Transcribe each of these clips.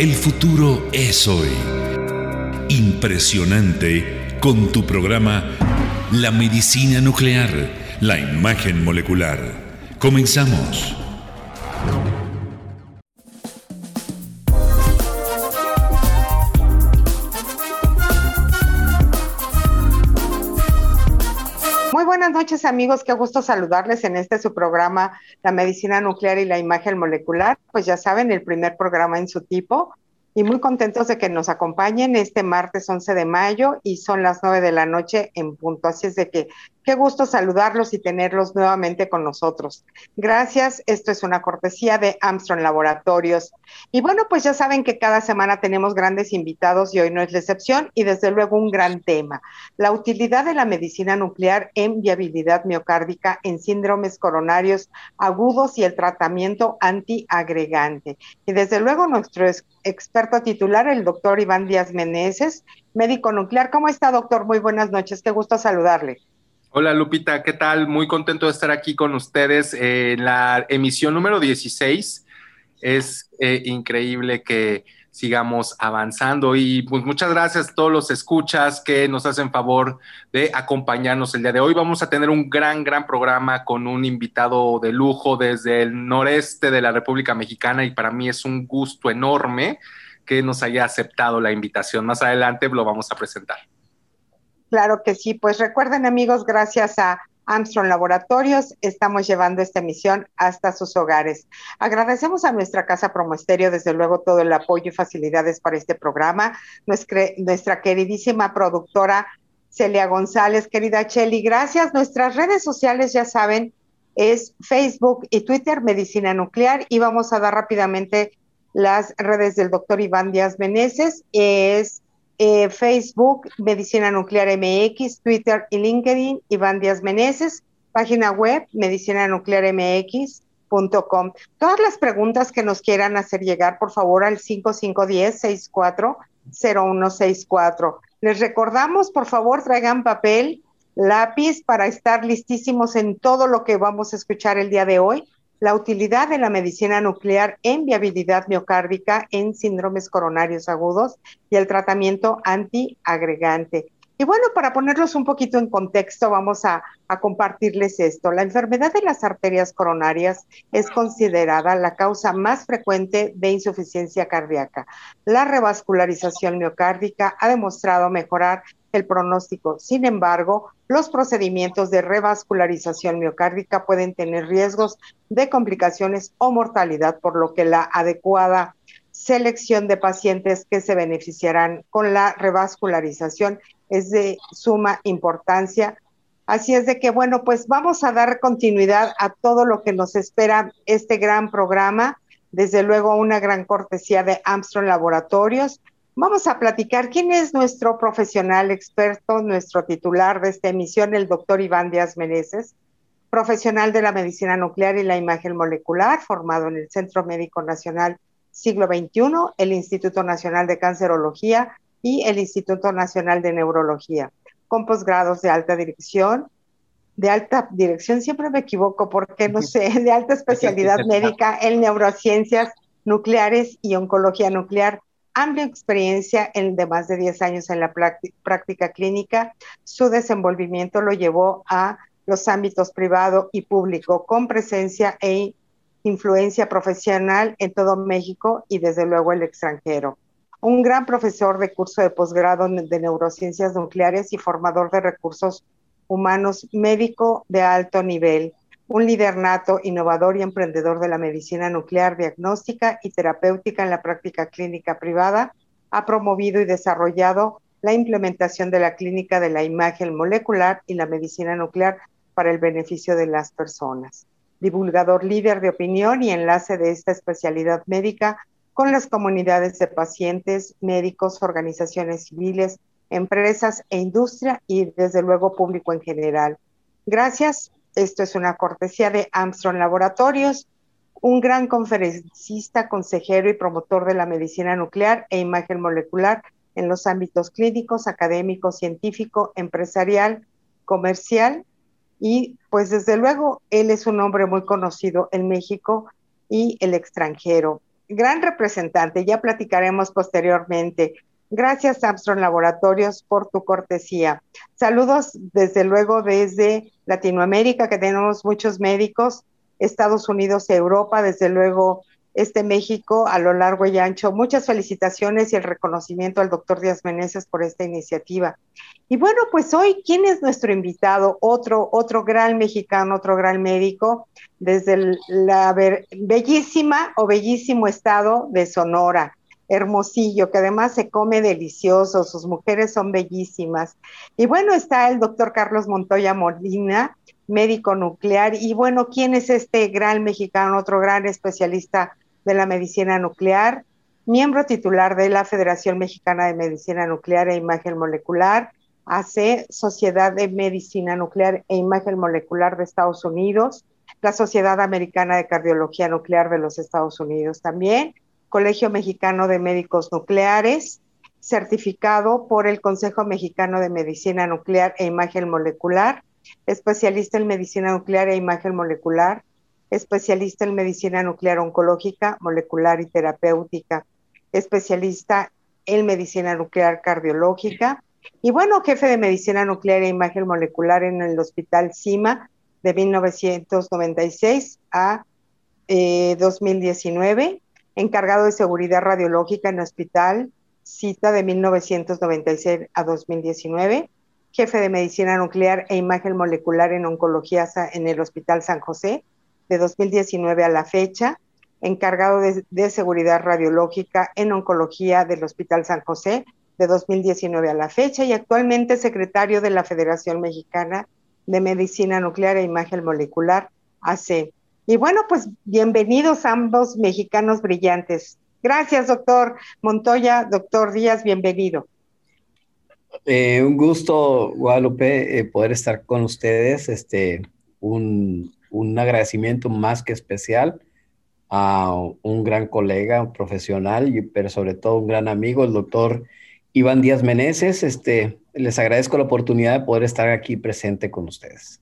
El futuro es hoy. Impresionante con tu programa La medicina nuclear, la imagen molecular. Comenzamos. Amigos, qué gusto saludarles en este su programa La medicina nuclear y la imagen molecular. Pues ya saben, el primer programa en su tipo y muy contentos de que nos acompañen este martes 11 de mayo y son las 9 de la noche en punto. Así es de que qué gusto saludarlos y tenerlos nuevamente con nosotros. Gracias, esto es una cortesía de Armstrong Laboratorios. Y bueno, pues ya saben que cada semana tenemos grandes invitados y hoy no es la excepción y desde luego un gran tema, la utilidad de la medicina nuclear en viabilidad miocárdica en síndromes coronarios agudos y el tratamiento antiagregante. Y desde luego nuestro experto titular, el doctor Iván Díaz Meneses, médico nuclear. ¿Cómo está, doctor? Muy buenas noches. Qué gusto saludarle. Hola Lupita, ¿qué tal? Muy contento de estar aquí con ustedes en la emisión número 16. Es eh, increíble que sigamos avanzando y pues muchas gracias a todos los escuchas que nos hacen favor de acompañarnos el día de hoy. Vamos a tener un gran, gran programa con un invitado de lujo desde el noreste de la República Mexicana y para mí es un gusto enorme que nos haya aceptado la invitación. Más adelante lo vamos a presentar. Claro que sí, pues recuerden amigos, gracias a Armstrong Laboratorios, estamos llevando esta emisión hasta sus hogares. Agradecemos a nuestra casa Promoesterio, desde luego, todo el apoyo y facilidades para este programa. Nuestra, queridísima productora Celia González, querida Cheli, gracias. Nuestras redes sociales, ya saben, es Facebook y Twitter, Medicina Nuclear, y vamos a dar rápidamente las redes del doctor Iván Díaz Meneses, es eh, Facebook, Medicina Nuclear MX, Twitter y LinkedIn, Iván Díaz Meneses, página web, medicinannuclearmx.com. Todas las preguntas que nos quieran hacer llegar, por favor, al 5510-640164. Les recordamos, por favor, traigan papel, lápiz para estar listísimos en todo lo que vamos a escuchar el día de hoy la utilidad de la medicina nuclear en viabilidad miocárdica en síndromes coronarios agudos y el tratamiento antiagregante. Y bueno, para ponerlos un poquito en contexto, vamos a, compartirles esto. La enfermedad de las arterias coronarias es considerada la causa más frecuente de insuficiencia cardíaca. La revascularización miocárdica ha demostrado mejorar el pronóstico. Sin embargo, los procedimientos de revascularización miocárdica pueden tener riesgos de complicaciones o mortalidad, por lo que la adecuada selección de pacientes que se beneficiarán con la revascularización es de suma importancia. Así es de que, bueno, pues vamos a dar continuidad a todo lo que nos espera este gran programa. Desde luego, una gran cortesía de Armstrong Laboratorios. Vamos a platicar quién es nuestro profesional experto, nuestro titular de esta emisión, el doctor Iván Díaz Meneses, profesional de la medicina nuclear y la imagen molecular, formado en el Centro Médico Nacional Siglo XXI, el Instituto Nacional de Cancerología y el Instituto Nacional de Neurología, con posgrados de alta dirección, de alta dirección, siempre me equivoco porque no sé, de alta especialidad médica en neurociencias nucleares y oncología nuclear amplia experiencia en de más de 10 años en la práctica clínica. Su desenvolvimiento lo llevó a los ámbitos privado y público, con presencia e influencia profesional en todo México y desde luego el extranjero. Un gran profesor de curso de posgrado de neurociencias nucleares y formador de recursos humanos médico de alto nivel un líder nato, innovador y emprendedor de la medicina nuclear diagnóstica y terapéutica en la práctica clínica privada, ha promovido y desarrollado la implementación de la clínica de la imagen molecular y la medicina nuclear para el beneficio de las personas. Divulgador líder de opinión y enlace de esta especialidad médica con las comunidades de pacientes, médicos, organizaciones civiles, empresas e industria y desde luego público en general. Gracias esto es una cortesía de Armstrong Laboratorios, un gran conferencista, consejero y promotor de la medicina nuclear e imagen molecular en los ámbitos clínicos, académico, científico, empresarial, comercial y pues desde luego él es un hombre muy conocido en México y el extranjero. gran representante, ya platicaremos posteriormente. Gracias, Armstrong Laboratorios, por tu cortesía. Saludos, desde luego, desde Latinoamérica, que tenemos muchos médicos, Estados Unidos, Europa, desde luego, este México a lo largo y ancho. Muchas felicitaciones y el reconocimiento al doctor Díaz Meneses por esta iniciativa. Y bueno, pues hoy, ¿quién es nuestro invitado? Otro, otro gran mexicano, otro gran médico, desde la bellísima o bellísimo estado de Sonora. Hermosillo, que además se come delicioso, sus mujeres son bellísimas. Y bueno, está el doctor Carlos Montoya Molina, médico nuclear. Y bueno, ¿quién es este gran mexicano, otro gran especialista de la medicina nuclear? Miembro titular de la Federación Mexicana de Medicina Nuclear e Imagen Molecular, AC, Sociedad de Medicina Nuclear e Imagen Molecular de Estados Unidos, la Sociedad Americana de Cardiología Nuclear de los Estados Unidos también, Colegio Mexicano de Médicos Nucleares, certificado por el Consejo Mexicano de Medicina Nuclear e Imagen Molecular, especialista en medicina nuclear e imagen molecular, especialista en medicina nuclear oncológica, molecular y terapéutica, especialista en medicina nuclear cardiológica y bueno, jefe de medicina nuclear e imagen molecular en el Hospital CIMA de 1996 a 2019 eh, encargado de seguridad radiológica en hospital, cita de 1996 a 2019, jefe de medicina nuclear e imagen molecular en oncología en el Hospital San José, de 2019 a la fecha, encargado de, de, seguridad radiológica en oncología del Hospital San José, de 2019 a la fecha, y actualmente secretario de la Federación Mexicana de Medicina Nuclear e Imagen Molecular, AC. Y bueno, pues bienvenidos ambos mexicanos brillantes. Gracias, doctor Montoya, doctor Díaz, bienvenido. Eh, un gusto, Guadalupe, eh, poder estar con ustedes. Este, un, un, agradecimiento más que especial a un gran colega, un profesional, pero sobre todo un gran amigo, el doctor Iván Díaz Meneses. Este, les agradezco la oportunidad de poder estar aquí presente con ustedes.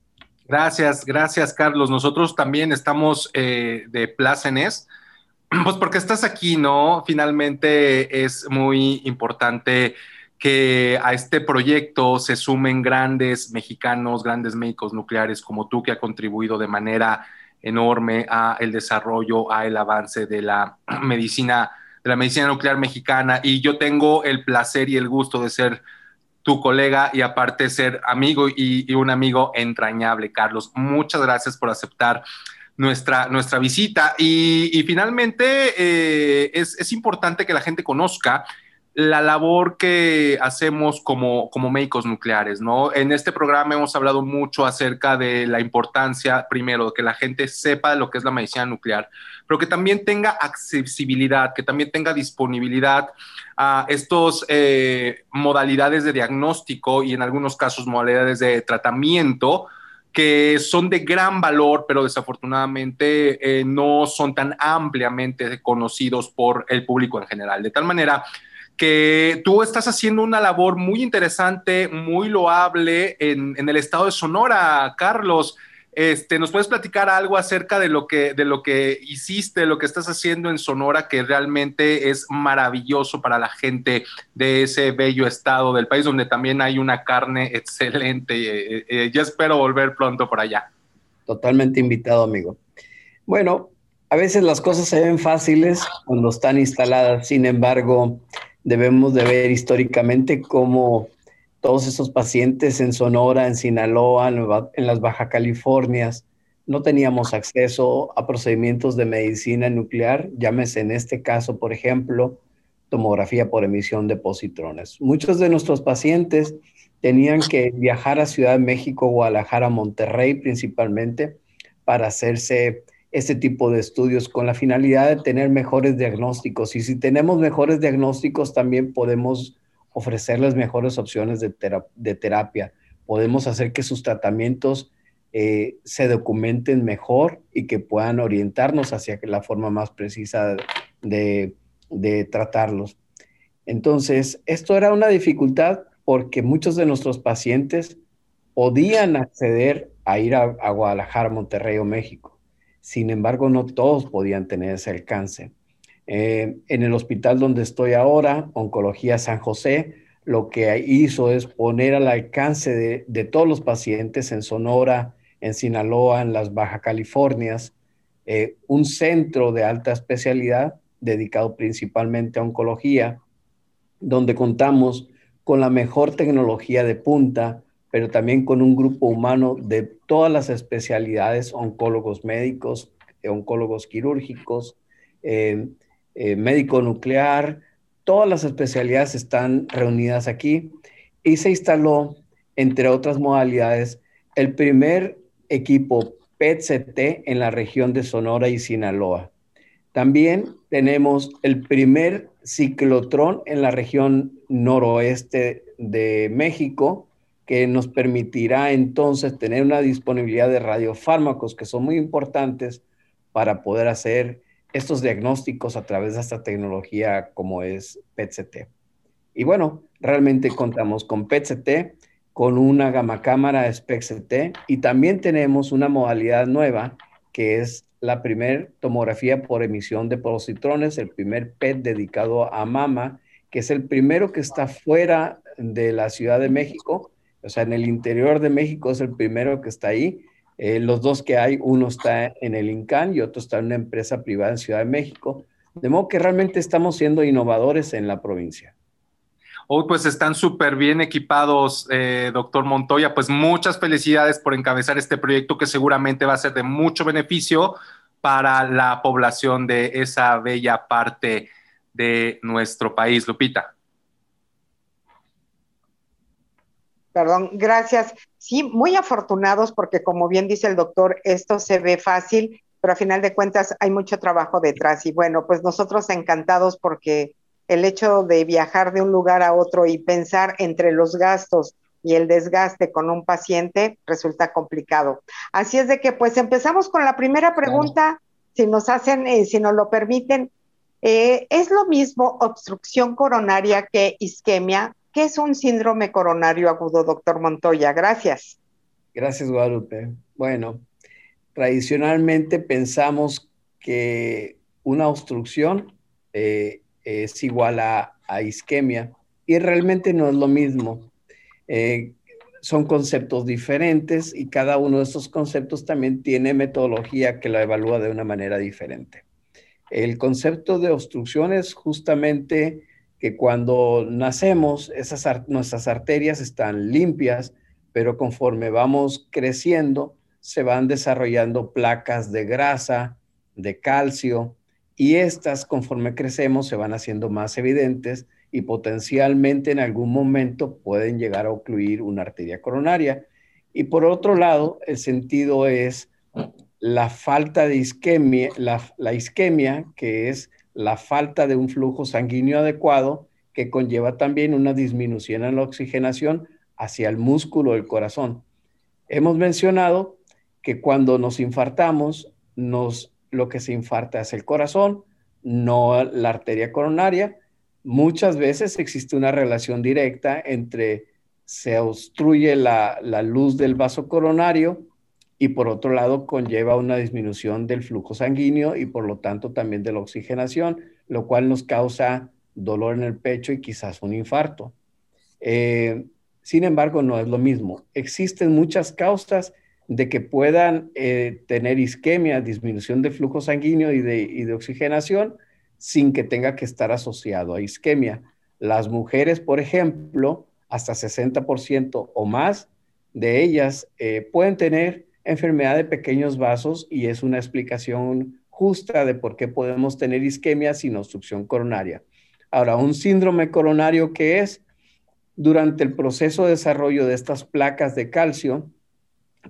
Gracias, gracias, Carlos. Nosotros también estamos eh, de plácenes, pues porque estás aquí, ¿no? Finalmente es muy importante que a este proyecto se sumen grandes mexicanos, grandes médicos nucleares como tú, que ha contribuido de manera enorme a el desarrollo, a el avance de la medicina, de la medicina nuclear mexicana. Y yo tengo el placer y el gusto de ser tu colega y aparte ser amigo y, un amigo entrañable, Carlos. Muchas gracias por aceptar nuestra, nuestra visita. Y, finalmente eh, es, es, importante que la gente conozca la labor que hacemos como, como médicos nucleares, ¿no? En este programa hemos hablado mucho acerca de la importancia, primero, de que la gente sepa lo que es la medicina nuclear, pero que también tenga accesibilidad, que también tenga disponibilidad a estos eh, modalidades de diagnóstico y en algunos casos modalidades de tratamiento que son de gran valor, pero desafortunadamente eh, no son tan ampliamente conocidos por el público en general. De tal manera que tú estás haciendo una labor muy interesante, muy loable en, el estado de Sonora, Carlos. Este, ¿Nos puedes platicar algo acerca de lo, que, de lo que hiciste, lo que estás haciendo en Sonora, que realmente es maravilloso para la gente de ese bello estado del país, donde también hay una carne excelente? Eh, eh, ya espero volver pronto por allá. Totalmente invitado, amigo. Bueno, a veces las cosas se ven fáciles cuando están instaladas, sin embargo, debemos de ver históricamente cómo todos esos pacientes en Sonora, en Sinaloa, en las Baja Californias, no teníamos acceso a procedimientos de medicina nuclear, llámese en este caso, por ejemplo, tomografía por emisión de positrones. Muchos de nuestros pacientes tenían que viajar a Ciudad de México, Guadalajara, Monterrey principalmente, para hacerse este tipo de estudios con la finalidad de tener mejores diagnósticos. Y si tenemos mejores diagnósticos, también podemos ofrecerles mejores opciones de, terapia. Podemos hacer que sus tratamientos eh, se documenten mejor y que puedan orientarnos hacia la forma más precisa de, tratarlos. Entonces, esto era una dificultad porque muchos de nuestros pacientes podían acceder a ir a Guadalajara, Monterrey o México sin embargo, no todos podían tener ese alcance. Eh, en el hospital donde estoy ahora, Oncología San José, lo que hizo es poner al alcance de, todos los pacientes en Sonora, en Sinaloa, en las Baja Californias, eh, un centro de alta especialidad dedicado principalmente a oncología, donde contamos con la mejor tecnología de punta, pero también con un grupo humano de todas las especialidades, oncólogos médicos, oncólogos quirúrgicos, eh, eh, médico nuclear, todas las especialidades están reunidas aquí y se instaló, entre otras modalidades, el primer equipo PET-CT en la región de Sonora y Sinaloa. También tenemos el primer ciclotrón en la región noroeste de México, que nos permitirá entonces tener una disponibilidad de radiofármacos que son muy importantes para poder hacer estos diagnósticos a través de esta tecnología como es PET-CT. Y bueno, realmente contamos con PET-CT, con una gama cámara SPECT-CT y también tenemos una modalidad nueva que es la primer tomografía por emisión de positrones, el primer PET dedicado a mama, que es el primero que está fuera de la Ciudad de México, o sea, en el interior de México es el primero que está ahí eh, los dos que hay, uno está en el INCAN y otro está en una empresa privada en Ciudad de México. De modo que realmente estamos siendo innovadores en la provincia. Hoy pues están súper bien equipados, eh, doctor Montoya. Pues muchas felicidades por encabezar este proyecto que seguramente va a ser de mucho beneficio para la población de esa bella parte de nuestro país. Lupita. Perdón, gracias. Sí, muy afortunados porque como bien dice el doctor, esto se ve fácil, pero a final de cuentas hay mucho trabajo detrás. Y bueno, pues nosotros encantados porque el hecho de viajar de un lugar a otro y pensar entre los gastos y el desgaste con un paciente resulta complicado. Así es de que pues empezamos con la primera pregunta, si nos hacen, eh, si nos lo permiten. Eh, ¿Es lo mismo obstrucción coronaria que isquemia? ¿Qué es un síndrome coronario agudo, doctor Montoya? Gracias. Gracias, Guadalupe. Bueno, tradicionalmente pensamos que una obstrucción eh, es igual a, isquemia y realmente no es lo mismo. Eh, son conceptos diferentes y cada uno de estos conceptos también tiene metodología que lo evalúa de una manera diferente. El concepto de obstrucción es justamente que cuando nacemos, nuestras arterias están limpias, pero conforme vamos creciendo, se van desarrollando placas de grasa, de calcio, y estas, conforme crecemos, se van haciendo más evidentes y potencialmente en algún momento pueden llegar a ocluir una arteria coronaria. Y por otro lado, el sentido es la falta de isquemia, la isquemia, que es la falta de un flujo sanguíneo adecuado que conlleva también una disminución en la oxigenación hacia el músculo del corazón. Hemos mencionado que cuando nos infartamos, nos, lo que se infarta es el corazón, no la arteria coronaria. Muchas veces existe una relación directa entre se obstruye la, la luz del vaso coronario y por otro lado conlleva una disminución del flujo sanguíneo y por lo tanto también de la oxigenación, lo cual nos causa dolor en el pecho y quizás un infarto. Eh, sin embargo, no es lo mismo. Existen muchas causas de que puedan eh, tener isquemia, disminución de flujo sanguíneo y de, y de, oxigenación sin que tenga que estar asociado a isquemia. Las mujeres, por ejemplo, hasta 60% o más de ellas eh, pueden tener enfermedad de pequeños vasos y es una explicación justa de por qué podemos tener isquemia sin obstrucción coronaria. Ahora, un síndrome coronario que es durante el proceso de desarrollo de estas placas de calcio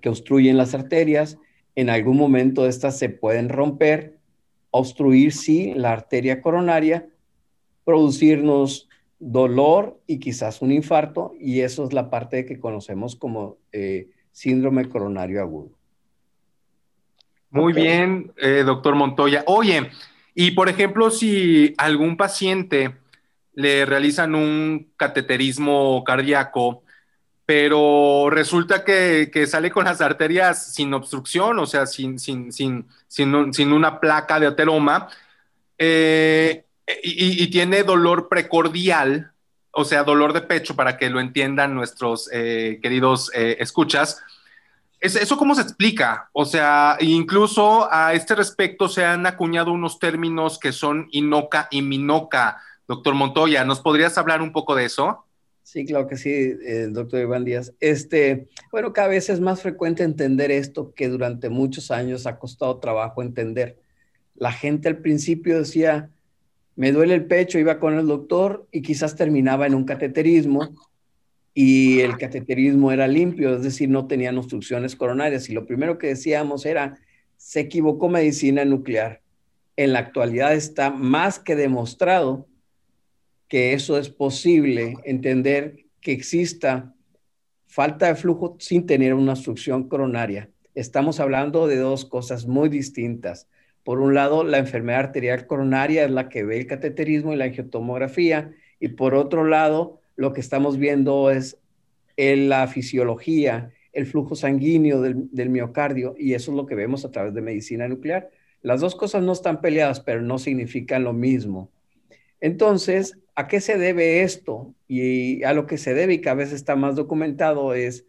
que obstruyen las arterias, en algún momento estas se pueden romper, obstruir sí la arteria coronaria, producirnos dolor y quizás un infarto, y eso es la parte que conocemos como eh, síndrome coronario agudo. Muy bien, eh, doctor Montoya. Oye, y por ejemplo, si algún paciente le realizan un cateterismo cardíaco, pero resulta que, sale con las arterias sin obstrucción, o sea, sin, sin, sin, sin, una placa de ateroma, eh, y, tiene dolor precordial, o sea, dolor de pecho, para que lo entiendan nuestros eh, queridos eh, escuchas. ¿Eso cómo se explica? O sea, incluso a este respecto se han acuñado unos términos que son inoca y minoca. Doctor Montoya, ¿nos podrías hablar un poco de eso? Sí, claro que sí, eh, doctor Iván Díaz. Este, bueno, cada vez es más frecuente entender esto que durante muchos años ha costado trabajo entender. La gente al principio decía, me duele el pecho, iba con el doctor y quizás terminaba en un cateterismo y el cateterismo era limpio, es decir, no tenían obstrucciones coronarias. Y lo primero que decíamos era, se equivocó medicina nuclear. En la actualidad está más que demostrado que eso es posible, entender que exista falta de flujo sin tener una obstrucción coronaria. Estamos hablando de dos cosas muy distintas. Por un lado, la enfermedad arterial coronaria es la que ve el cateterismo y la angiotomografía, y por otro lado, lo que estamos viendo es en la fisiología, el flujo sanguíneo del, miocardio, y eso es lo que vemos a través de medicina nuclear. Las dos cosas no están peleadas, pero no significan lo mismo. Entonces, ¿a qué se debe esto? Y a lo que se debe y que a veces está más documentado es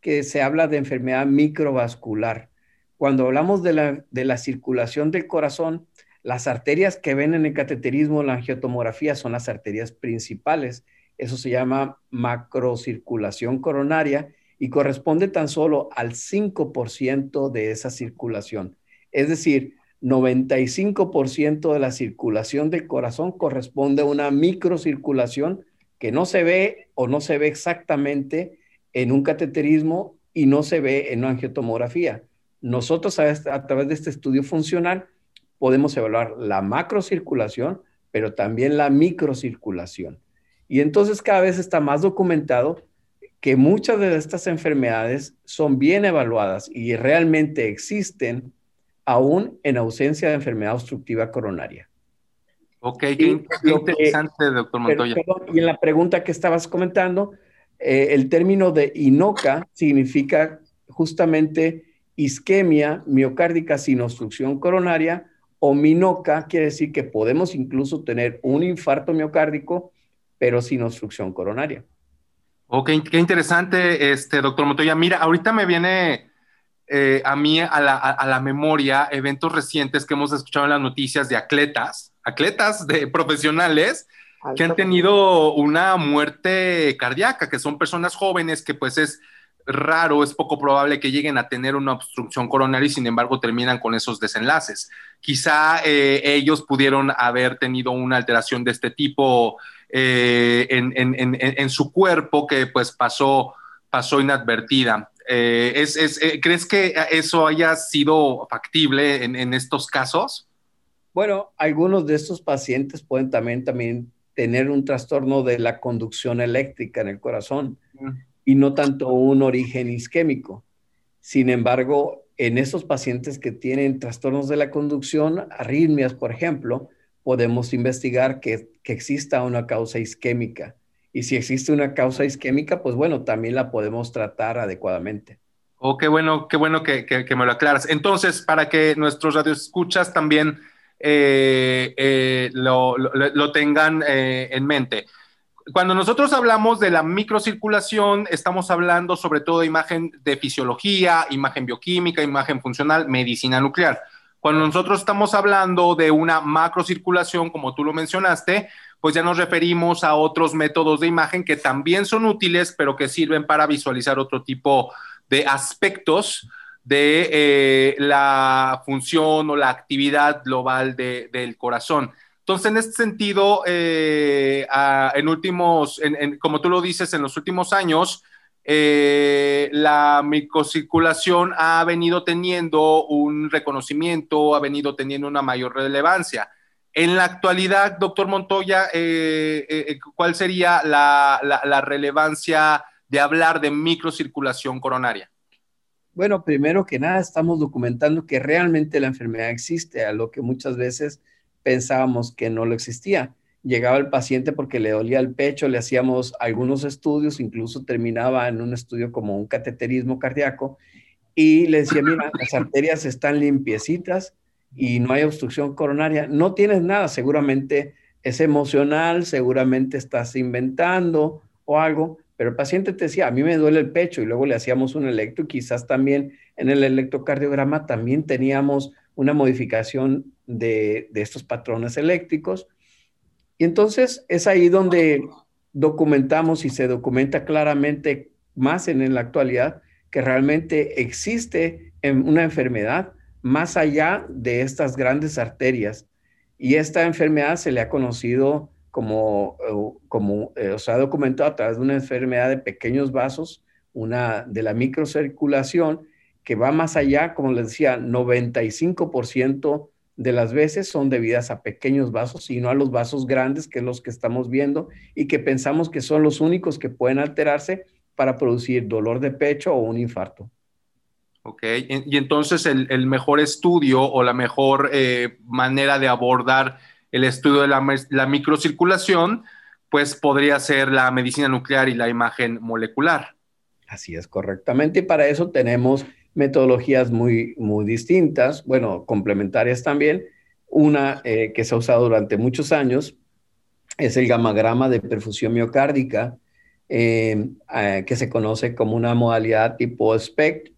que se habla de enfermedad microvascular. Cuando hablamos de la, de la circulación del corazón, las arterias que ven en el cateterismo, la angiotomografía, son las arterias principales eso se llama macrocirculación coronaria y corresponde tan solo al 5% de esa circulación. Es decir, 95% de la circulación del corazón corresponde a una microcirculación que no se ve o no se ve exactamente en un cateterismo y no se ve en una angiotomografía. Nosotros a, a través de este estudio funcional podemos evaluar la macrocirculación, pero también la microcirculación. Y entonces cada vez está más documentado que muchas de estas enfermedades son bien evaluadas y realmente existen aún en ausencia de enfermedad obstructiva coronaria. Ok, qué, interesante, doctor Montoya. y en la pregunta que estabas comentando, eh, el término de INOCA significa justamente isquemia miocárdica sin obstrucción coronaria o MINOCA quiere decir que podemos incluso tener un infarto miocárdico pero sin obstrucción coronaria. Ok, qué interesante, este, doctor Montoya. Mira, ahorita me viene eh, a mí a la, memoria eventos recientes que hemos escuchado en las noticias de atletas, atletas de profesionales que han tenido una muerte cardíaca, que son personas jóvenes que pues es raro, es poco probable que lleguen a tener una obstrucción coronaria y sin embargo terminan con esos desenlaces. Quizá eh, ellos pudieron haber tenido una alteración de este tipo eh, en, su cuerpo que pues pasó, pasó inadvertida. Eh, es, ¿Crees que eso haya sido factible en, estos casos? Bueno, algunos de estos pacientes pueden también, también tener un trastorno de la conducción eléctrica en el corazón y no tanto un origen isquémico. Sin embargo, en esos pacientes que tienen trastornos de la conducción, arritmias, por ejemplo, podemos investigar que, exista una causa isquémica. Y si existe una causa isquémica, pues bueno, también la podemos tratar adecuadamente. Oh, qué bueno, qué bueno que, me lo aclaras. Entonces, para que nuestros radioescuchas también eh, eh, lo, tengan eh, en mente cuando nosotros hablamos de la microcirculación, estamos hablando sobre todo de imagen de fisiología, imagen bioquímica, imagen funcional, medicina nuclear. Cuando nosotros estamos hablando de una macrocirculación, como tú lo mencionaste, pues ya nos referimos a otros métodos de imagen que también son útiles, pero que sirven para visualizar otro tipo de aspectos de eh, la función o la actividad global del corazón. Entonces, en este sentido, eh, en últimos, como tú lo dices, en los últimos años, eh, la microcirculación ha venido teniendo un reconocimiento, ha venido teniendo una mayor relevancia. En la actualidad, doctor Montoya, eh, ¿cuál sería la, relevancia de hablar de microcirculación coronaria? Bueno, primero que nada, estamos documentando que realmente la enfermedad existe, a lo que muchas veces pensábamos que no lo existía. Llegaba el paciente porque le dolía el pecho, le hacíamos algunos estudios, incluso terminaba en un estudio como un cateterismo cardíaco y le decía, mira, las arterias están limpiecitas y no hay obstrucción coronaria, no tienes nada, seguramente es emocional, seguramente estás inventando o algo, pero el paciente te decía, a mí me duele el pecho y luego le hacíamos un electro y quizás también en el electrocardiograma también teníamos una modificación de, estos patrones eléctricos. Y entonces es ahí donde documentamos y se documenta claramente más en, la actualidad que realmente existe una enfermedad más allá de estas grandes arterias. Y esta enfermedad se le ha conocido como, como eh, o se ha documentado a través de una enfermedad de pequeños vasos, una de la microcirculación, que va más allá, como les decía, 95% de las veces son debidas a pequeños vasos y no a los vasos grandes, que es los que estamos viendo y que pensamos que son los únicos que pueden alterarse para producir dolor de pecho o un infarto. Ok, y entonces el, mejor estudio o la mejor eh, manera de abordar el estudio de la, la, microcirculación, pues podría ser la medicina nuclear y la imagen molecular. Así es, correctamente. Y para eso tenemos metodologías muy, muy distintas, bueno, complementarias también. Una eh, que se ha usado durante muchos años es el gamagrama de perfusión miocárdica, eh, que se conoce como una modalidad tipo SPECT.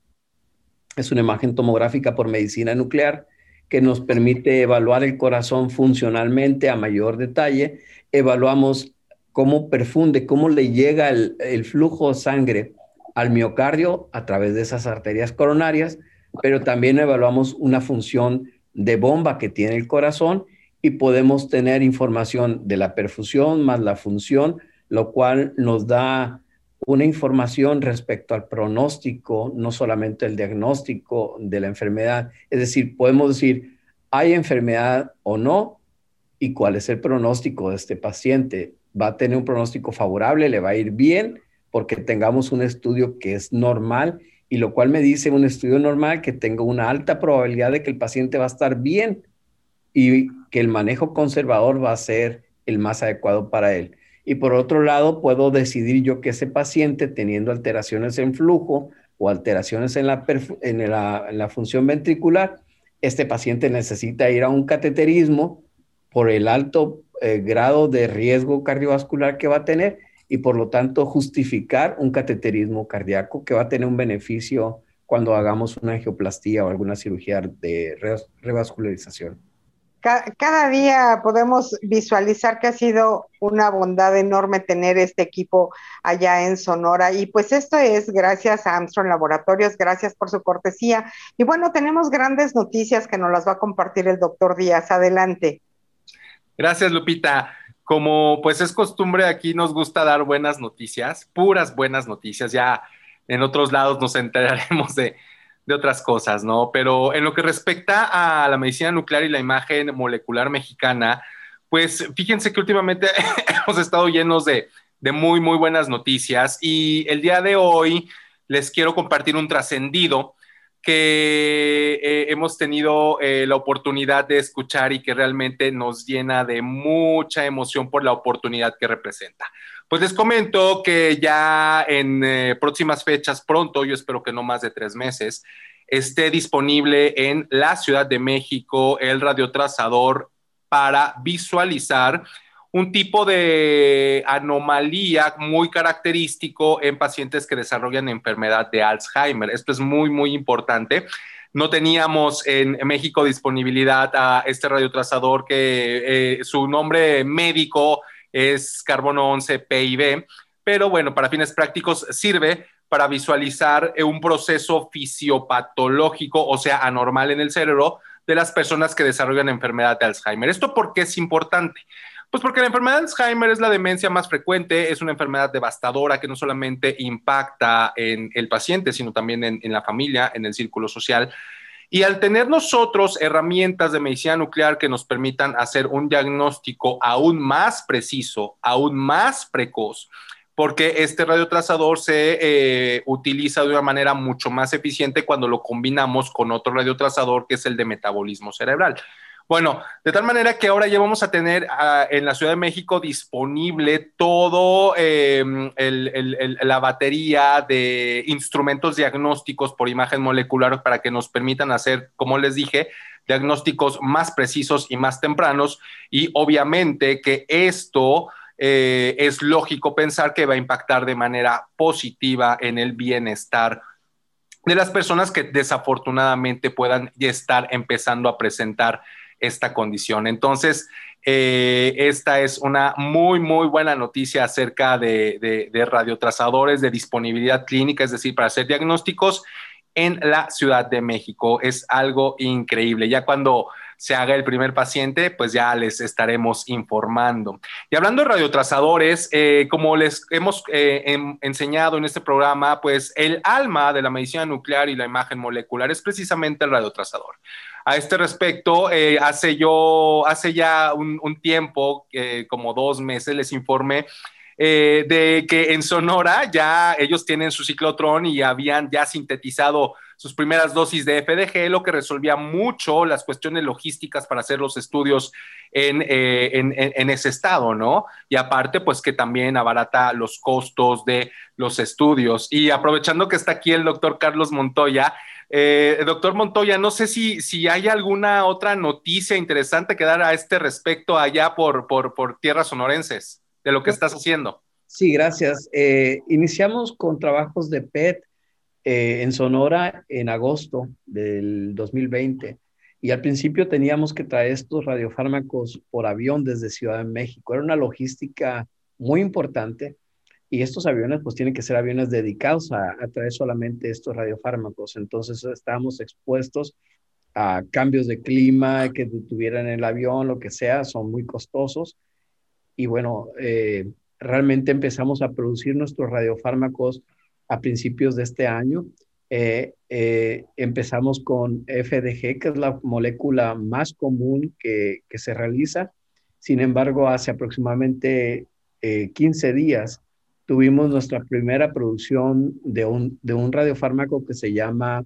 Es una imagen tomográfica por medicina nuclear que nos permite evaluar el corazón funcionalmente a mayor detalle. Evaluamos cómo perfunde, cómo le llega el, el flujo de sangre al miocardio a través de esas arterias coronarias, pero también evaluamos una función de bomba que tiene el corazón y podemos tener información de la perfusión más la función, lo cual nos da una información respecto al pronóstico, no solamente el diagnóstico de la enfermedad. Es decir, podemos decir, ¿hay enfermedad o no? ¿Y cuál es el pronóstico de este paciente? ¿Va a tener un pronóstico favorable? ¿Le va a ir bien? Porque tengamos un estudio que es normal y lo cual me dice un estudio normal que tenga una alta probabilidad de que el paciente va a estar bien y que el manejo conservador va a ser el más adecuado para él. Y por otro lado, puedo decidir yo que ese paciente teniendo alteraciones en flujo o alteraciones en la, en la, función ventricular, este paciente necesita ir a un cateterismo por el alto eh, grado de riesgo cardiovascular que va a tener y por lo tanto justificar un cateterismo cardíaco que va a tener un beneficio cuando hagamos una angioplastía o alguna cirugía de revascularización. Cada día podemos visualizar que ha sido una bondad enorme tener este equipo allá en Sonora. Y pues esto es gracias a Armstrong Laboratorios, gracias por su cortesía. Y bueno, tenemos grandes noticias que nos las va a compartir el doctor Díaz. Adelante. Gracias, Lupita como pues es costumbre, aquí nos gusta dar buenas noticias, puras buenas noticias. Ya en otros lados nos enteraremos de, otras cosas, ¿no? Pero en lo que respecta a la medicina nuclear y la imagen molecular mexicana, pues fíjense que últimamente hemos estado llenos de, de muy, muy buenas noticias y el día de hoy les quiero compartir un trascendido que eh, hemos tenido eh, la oportunidad de escuchar y que realmente nos llena de mucha emoción por la oportunidad que representa. Pues les comento que ya en eh, próximas fechas, pronto, yo espero que no más de tres meses, esté disponible en la Ciudad de México el radiotrazador para visualizar un tipo de anomalía muy característico en pacientes que desarrollan enfermedad de Alzheimer. Esto es muy, muy importante. No teníamos en México disponibilidad a este radiotrazador que eh, su nombre médico es carbono 11 PIB, pero bueno, para fines prácticos sirve para visualizar un proceso fisiopatológico, o sea, anormal en el cerebro de las personas que desarrollan enfermedad de Alzheimer. ¿Esto por qué es importante? Pues porque la enfermedad de Alzheimer es la demencia más frecuente, es una enfermedad devastadora que no solamente impacta en el paciente, sino también en, la familia, en el círculo social. Y al tener nosotros herramientas de medicina nuclear que nos permitan hacer un diagnóstico aún más preciso, aún más precoz, porque este radiotrazador se eh, utiliza de una manera mucho más eficiente cuando lo combinamos con otro radiotrazador que es el de metabolismo cerebral. Bueno, de tal manera que ahora ya vamos a tener ah, en la Ciudad de México disponible todo em, la batería de instrumentos diagnósticos por imagen molecular para que nos permitan hacer, como les dije, diagnósticos más precisos y más tempranos. Y obviamente que esto eh, es lógico pensar que va a impactar de manera positiva en el bienestar de las personas que desafortunadamente puedan estar empezando a presentar esta condición. Entonces, eh, esta es una muy, muy buena noticia acerca de, de, radiotrazadores de disponibilidad clínica, es decir, para hacer diagnósticos en la Ciudad de México. Es algo increíble. Ya cuando se haga el primer paciente, pues ya les estaremos informando. Y hablando de radiotrazadores, eh, como les hemos eh, enseñado en este programa, pues el alma de la medicina nuclear y la imagen molecular es precisamente el radiotrazador. A este respecto, eh, hace yo, hace ya un, tiempo, como dos meses, les informé de que en Sonora ya ellos tienen su ciclotrón y habían ya sintetizado sus primeras dosis de FDG, lo que resolvía mucho las cuestiones logísticas para hacer los estudios en, en, ese estado, ¿no? Y aparte, pues que también abarata los costos de los estudios. Y aprovechando que está aquí el doctor Carlos Montoya, eh, doctor Montoya, no sé si, si hay alguna otra noticia interesante que dar a este respecto allá por, por, por tierras sonorenses de lo que estás haciendo. Sí, gracias. Eh, iniciamos con trabajos de PET eh, en Sonora en agosto del 2020 y al principio teníamos que traer estos radiofármacos por avión desde Ciudad de México. Era una logística muy importante y estos aviones pues tienen que ser aviones dedicados a, traer solamente estos radiofármacos. Entonces estábamos expuestos a cambios de clima, que tuvieran el avión, lo que sea, son muy costosos. Y bueno, eh, realmente empezamos a producir nuestros radiofármacos a principios de este año. Eh, eh, empezamos con FDG, que es la molécula más común que, que se realiza. Sin embargo, hace aproximadamente 15 días tuvimos nuestra primera producción de un, de un radiofármaco que se llama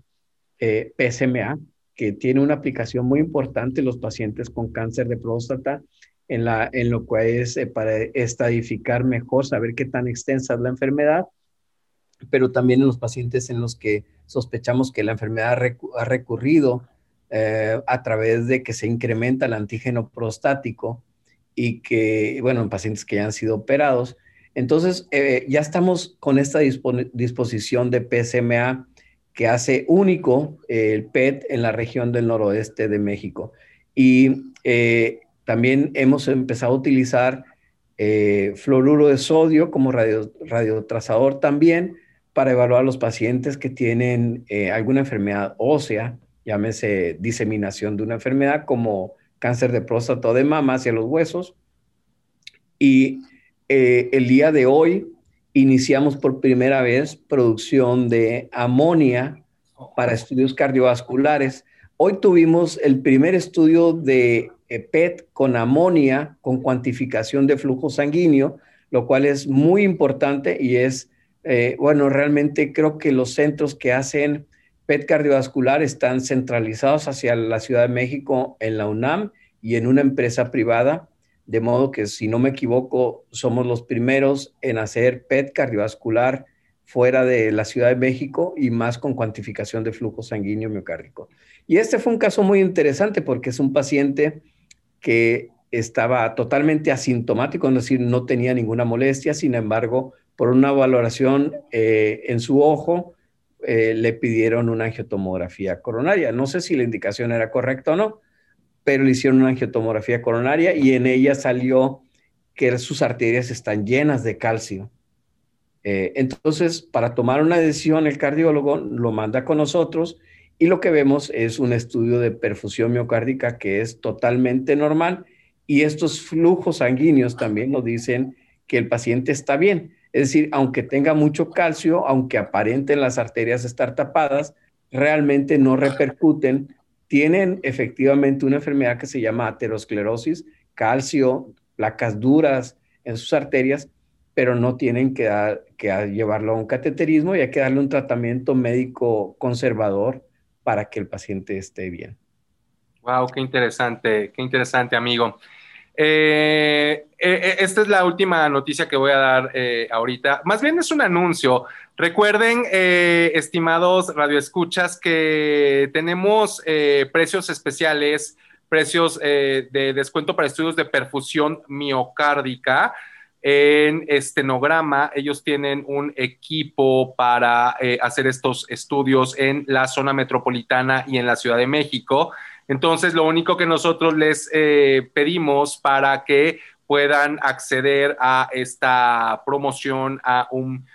eh, PSMA, que tiene una aplicación muy importante en los pacientes con cáncer de próstata, en, la, en lo cual es eh, para estadificar mejor, saber qué tan extensa es la enfermedad, pero también en los pacientes en los que sospechamos que la enfermedad ha recurrido eh, a través de que se incrementa el antígeno prostático y que, bueno, en pacientes que ya han sido operados, entonces, eh, ya estamos con esta disposición de PSMA que hace único eh, el PET en la región del noroeste de México. Y eh, también hemos empezado a utilizar fluoruro de sodio como radio, radiotrazador también para evaluar a los pacientes que tienen alguna enfermedad ósea, llámese diseminación de una enfermedad como cáncer de próstata o de mama hacia los huesos. Y eh, el día de hoy iniciamos por primera vez producción de amonia para estudios cardiovasculares. Hoy tuvimos el primer estudio de PET con amonia, con cuantificación de flujo sanguíneo, lo cual es muy importante y es, eh, bueno, realmente creo que los centros que hacen PET cardiovascular están centralizados hacia la Ciudad de México en la UNAM y en una empresa privada de modo que, si no me equivoco, somos los primeros en hacer PET cardiovascular fuera de la Ciudad de México y más con cuantificación de flujo sanguíneo miocárdico. Y este fue un caso muy interesante porque es un paciente que estaba totalmente asintomático, es decir, no tenía ninguna molestia, sin embargo, por una valoración eh, en su ojo, eh, le pidieron una angiotomografía coronaria. No sé si la indicación era correcta o no, pero le hicieron una angiotomografía coronaria y en ella salió que sus arterias están llenas de calcio. Eh, entonces, para tomar una decisión, el cardiólogo lo manda con nosotros y lo que vemos es un estudio de perfusión miocárdica que es totalmente normal y estos flujos sanguíneos también nos dicen que el paciente está bien. Es decir, aunque tenga mucho calcio, aunque aparenten las arterias estar tapadas, realmente no repercuten tienen efectivamente una enfermedad que se llama aterosclerosis, calcio, placas duras en sus arterias, pero no tienen que, llevarlo a un cateterismo y hay que darle un tratamiento médico conservador para que el paciente esté bien. Wow, qué interesante, qué interesante, amigo. Eh, eh, esta es la última noticia que voy a dar ahorita. Más bien es un anuncio. Recuerden, estimados radioescuchas, que tenemos precios especiales, precios de descuento para estudios de perfusión miocárdica en estenograma, ellos tienen un equipo para eh, hacer estos estudios en la zona metropolitana y en la Ciudad de México. Entonces, lo único que nosotros les eh, pedimos para que puedan acceder a esta promoción a un,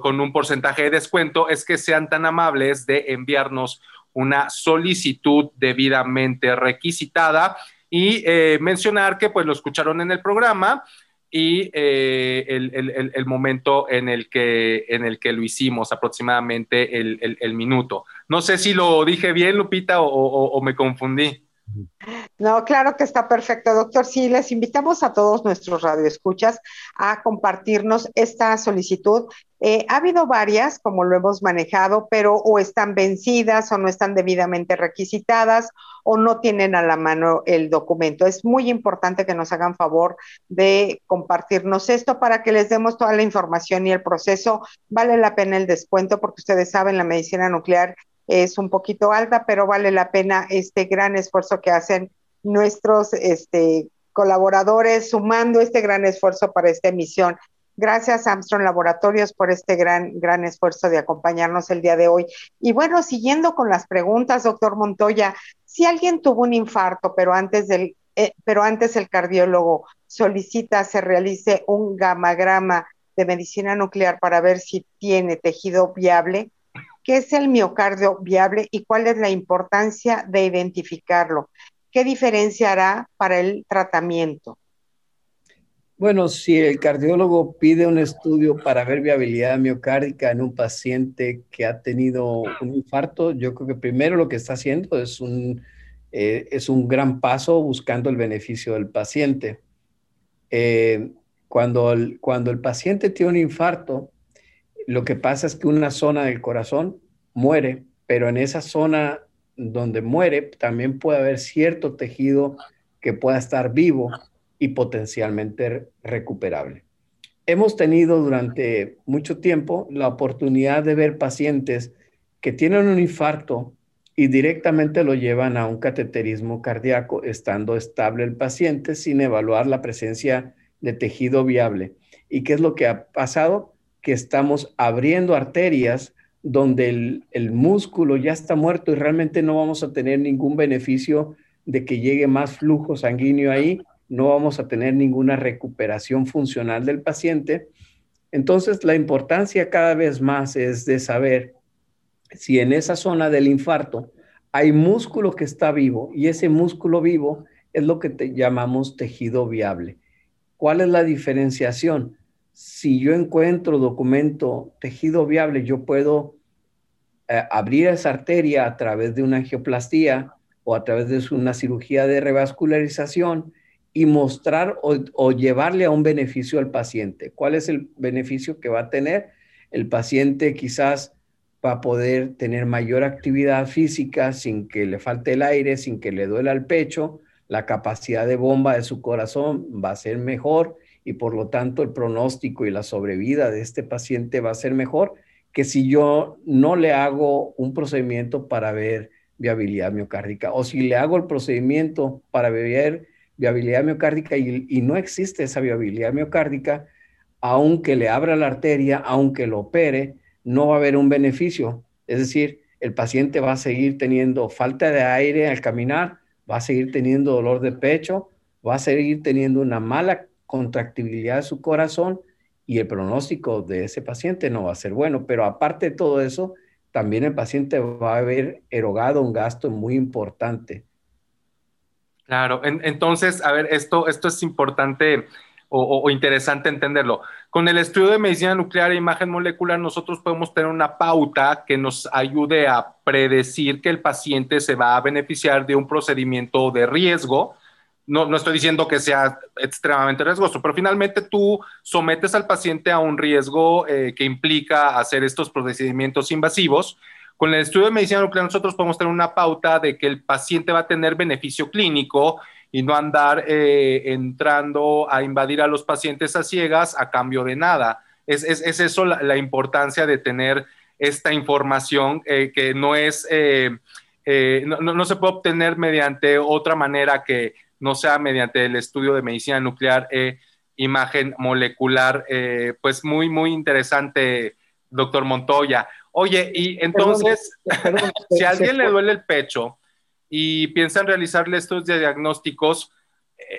con, un porcentaje de descuento es que sean tan amables de enviarnos una solicitud debidamente requisitada y eh, mencionar que pues lo escucharon en el programa y eh, el, momento en el, que, en el que lo hicimos, aproximadamente el, minuto. No sé si lo dije bien, Lupita, o me confundí. No, claro que está perfecto, doctor. Sí, les invitamos a todos nuestros radioescuchas a compartirnos esta solicitud. Eh, ha habido varias, como lo hemos manejado, pero o están vencidas o no están debidamente requisitadas o no tienen a la mano el documento. Es muy importante que nos hagan favor de compartirnos esto para que les demos toda la información y el proceso. Vale la pena el descuento porque ustedes saben, la medicina nuclear es un poquito alta, pero vale la pena este gran esfuerzo que hacen nuestros este, colaboradores sumando este gran esfuerzo para esta emisión. Gracias Armstrong Laboratorios por este gran, gran esfuerzo de acompañarnos el día de hoy. Y bueno, siguiendo con las preguntas, doctor Montoya, si alguien tuvo un infarto, pero antes del, eh, pero antes el cardiólogo solicita se realice un gamagrama de medicina nuclear para ver si tiene tejido viable, ¿Qué es el miocardio viable y cuál es la importancia de identificarlo? ¿Qué diferencia hará para el tratamiento? Bueno, si el cardiólogo pide un estudio para ver viabilidad miocárdica en un paciente que ha tenido un infarto, yo creo que primero lo que está haciendo es un, eh, es un gran paso buscando el beneficio del paciente. Eh, cuando, cuando el paciente tiene un infarto, lo que pasa es que una zona del corazón muere, pero en esa zona donde muere también puede haber cierto tejido que pueda estar vivo y potencialmente recuperable. Hemos tenido durante mucho tiempo la oportunidad de ver pacientes que tienen un infarto y directamente lo llevan a un cateterismo cardíaco estando estable el paciente sin evaluar la presencia de tejido viable. ¿Y qué es lo que ha pasado? Que estamos abriendo arterias donde el, músculo ya está muerto y realmente no vamos a tener ningún beneficio de que llegue más flujo sanguíneo ahí, no vamos a tener ninguna recuperación funcional del paciente. Entonces, la importancia cada vez más es de saber si en esa zona del infarto hay músculo que está vivo y ese músculo vivo es lo que te llamamos tejido viable. ¿Cuál es la diferenciación? Si yo encuentro documento tejido viable, yo puedo eh, abrir esa arteria a través de una angioplastía o a través de una cirugía de revascularización y mostrar o, llevarle a un beneficio al paciente. ¿Cuál es el beneficio que va a tener? El paciente quizás va a poder tener mayor actividad física sin que le falte el aire, sin que le duela el pecho, la capacidad de bomba de su corazón va a ser mejor y por lo tanto el pronóstico y la sobrevida de este paciente va a ser mejor que si yo no le hago un procedimiento para ver viabilidad miocárdica o si le hago el procedimiento para ver viabilidad miocárdica y, no existe esa viabilidad miocárdica, aunque le abra la arteria, aunque lo opere, no va a haber un beneficio. Es decir, el paciente va a seguir teniendo falta de aire al caminar, va a seguir teniendo dolor de pecho, va a seguir teniendo una mala contractibilidad de su corazón y el pronóstico de ese paciente no va a ser bueno. Pero aparte de todo eso, también el paciente va a haber erogado un gasto muy importante. Claro, entonces, a ver, esto, esto es importante o, interesante entenderlo. Con el estudio de medicina nuclear e imagen molecular, nosotros podemos tener una pauta que nos ayude a predecir que el paciente se va a beneficiar de un procedimiento de riesgo no, estoy diciendo que sea extremadamente riesgoso, pero finalmente tú sometes al paciente a un riesgo eh, que implica hacer estos procedimientos invasivos con el estudio de medicina nuclear nosotros podemos tener una pauta de que el paciente va a tener beneficio clínico y no andar eh, entrando a invadir a los pacientes a ciegas a cambio de nada. Es, eso la, importancia de tener esta información eh, que no es, eh, no, se puede obtener mediante otra manera que no sea mediante el estudio de medicina nuclear, imagen molecular, pues muy, muy interesante, doctor Montoya. Oye, y entonces, si a alguien le duele el pecho, y piensan realizarle estos diagnósticos,